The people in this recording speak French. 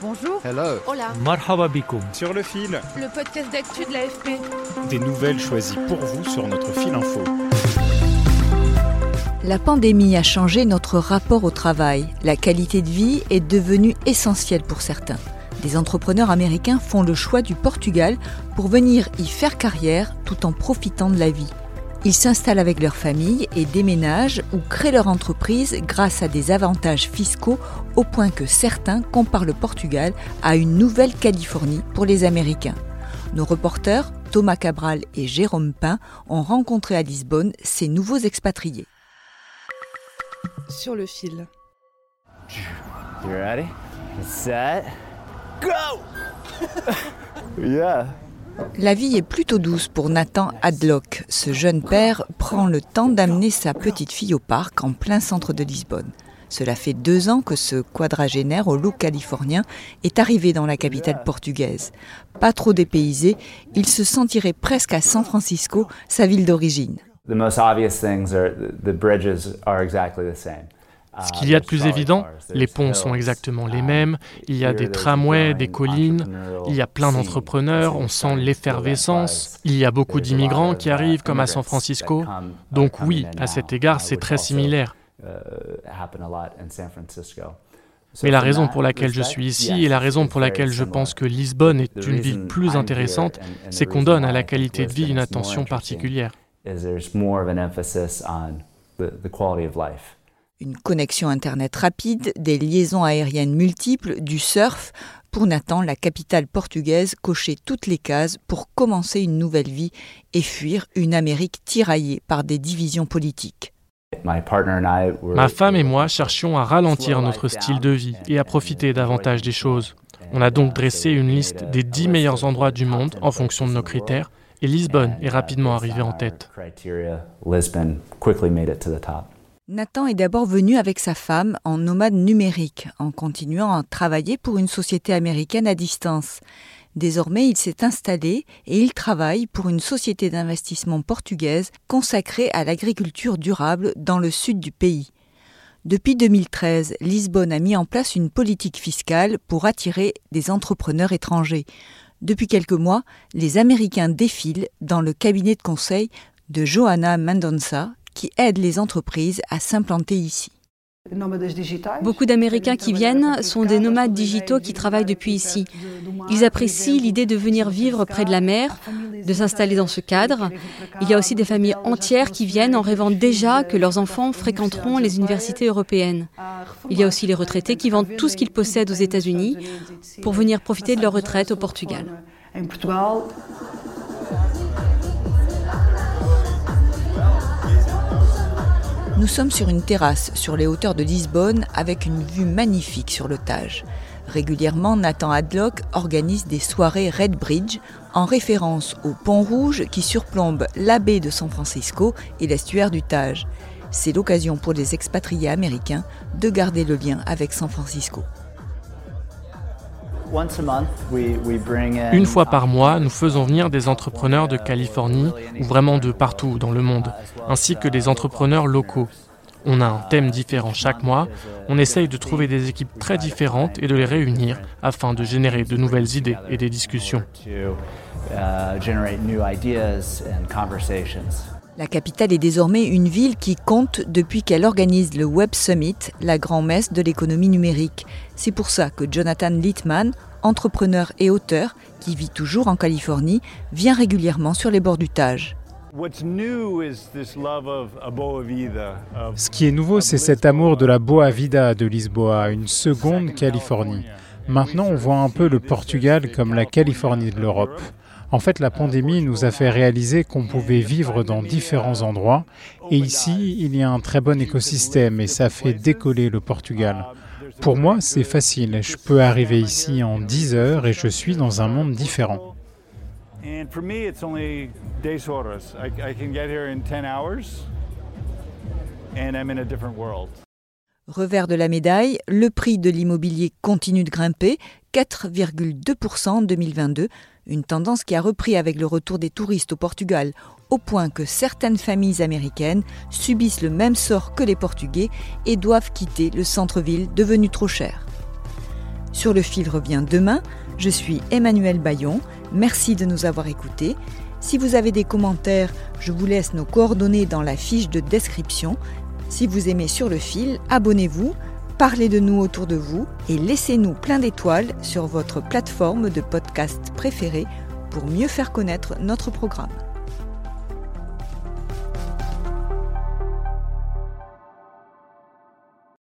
Bonjour. Hello. Hola. Marhaba bikoum. sur le fil, Le podcast d'actu de l'AFP. des nouvelles choisies pour vous sur notre fil info. La pandémie a changé notre rapport au travail. La qualité de vie est devenue essentielle pour certains. Des entrepreneurs américains font le choix du Portugal pour venir y faire carrière tout en profitant de la vie. Ils s'installent avec leur famille et déménagent ou créent leur entreprise grâce à des avantages fiscaux au point que certains comparent le Portugal à une nouvelle Californie pour les Américains. Nos reporters, Thomas Cabral et Jérôme Pain, ont rencontré à Lisbonne ces nouveaux expatriés. Sur le fil. You ready? Set. Go! yeah. La vie est plutôt douce pour Nathan Hadlock. Ce jeune père prend le temps d'amener sa petite fille au parc en plein centre de Lisbonne. Cela fait deux ans que ce quadragénaire au look californien est arrivé dans la capitale portugaise. Pas trop dépaysé, il se sentirait presque à San Francisco, sa ville d'origine. The most obvious things are the, bridges are exactly the same. Ce qu'il y a de plus évident, les ponts sont exactement les mêmes, il y a des tramways, des collines, il y a plein d'entrepreneurs, on sent l'effervescence, il y a beaucoup d'immigrants qui arrivent comme à San Francisco. Donc oui, à cet égard, c'est très similaire. Mais la raison pour laquelle je suis ici et la raison pour laquelle je pense que Lisbonne est une ville plus intéressante, c'est qu'on donne à la qualité de vie une attention particulière. Une connexion Internet rapide, des liaisons aériennes multiples, du surf. Pour Nathan, la capitale portugaise cochait toutes les cases pour commencer une nouvelle vie et fuir une Amérique tiraillée par des divisions politiques. Ma femme et moi cherchions à ralentir notre style de vie et à profiter davantage des choses. On a donc dressé une liste des 10 meilleurs endroits du monde en fonction de nos critères, et Lisbonne est rapidement arrivée en tête. Nathan est d'abord venu avec sa femme en nomade numérique, en continuant à travailler pour une société américaine à distance. Désormais, il s'est installé et il travaille pour une société d'investissement portugaise consacrée à l'agriculture durable dans le sud du pays. Depuis 2013, Lisbonne a mis en place une politique fiscale pour attirer des entrepreneurs étrangers. Depuis quelques mois, les Américains défilent dans le cabinet de conseil de Johanna Mendonça, qui aide les entreprises à s'implanter ici. Beaucoup d'Américains qui viennent sont des nomades digitaux qui travaillent depuis ici. Ils apprécient l'idée de venir vivre près de la mer, de s'installer dans ce cadre. Il y a aussi des familles entières qui viennent en rêvant déjà que leurs enfants fréquenteront les universités européennes. Il y a aussi les retraités qui vendent tout ce qu'ils possèdent aux États-Unis pour venir profiter de leur retraite au Portugal. Nous sommes sur une terrasse sur les hauteurs de Lisbonne avec une vue magnifique sur le Tage. Régulièrement, Nathan Hadlock organise des soirées Red Bridge en référence au pont rouge qui surplombe la baie de San Francisco et l'estuaire du Tage. C'est l'occasion pour les expatriés américains de garder le lien avec San Francisco. Une fois par mois, nous faisons venir des entrepreneurs de Californie ou vraiment de partout dans le monde, ainsi que des entrepreneurs locaux. On a un thème différent chaque mois, on essaye de trouver des équipes très différentes et de les réunir afin de générer de nouvelles idées et des discussions. La capitale est désormais une ville qui compte depuis qu'elle organise le Web Summit, la grand-messe de l'économie numérique. C'est pour ça que Jonathan Littman, entrepreneur et auteur, qui vit toujours en Californie, vient régulièrement sur les bords du Tage. Ce qui est nouveau, c'est cet amour de la Boa Vida de Lisboa, une seconde Californie. Maintenant, on voit un peu le Portugal comme la Californie de l'Europe. En fait, la pandémie nous a fait réaliser qu'on pouvait vivre dans différents endroits. Et ici, il y a un très bon écosystème et ça fait décoller le Portugal. Pour moi, c'est facile. Je peux arriver ici en 10 heures et je suis dans un monde différent. Revers de la médaille, le prix de l'immobilier continue de grimper, 4,2% en 2022, une tendance qui a repris avec le retour des touristes au Portugal, au point que certaines familles américaines subissent le même sort que les Portugais et doivent quitter le centre-ville devenu trop cher. Sur le fil revient demain, je suis Emmanuel Bayon, merci de nous avoir écoutés. Si vous avez des commentaires, je vous laisse nos coordonnées dans la fiche de description. Si vous aimez sur le fil, abonnez-vous, parlez de nous autour de vous et laissez-nous plein d'étoiles sur votre plateforme de podcast préférée pour mieux faire connaître notre programme.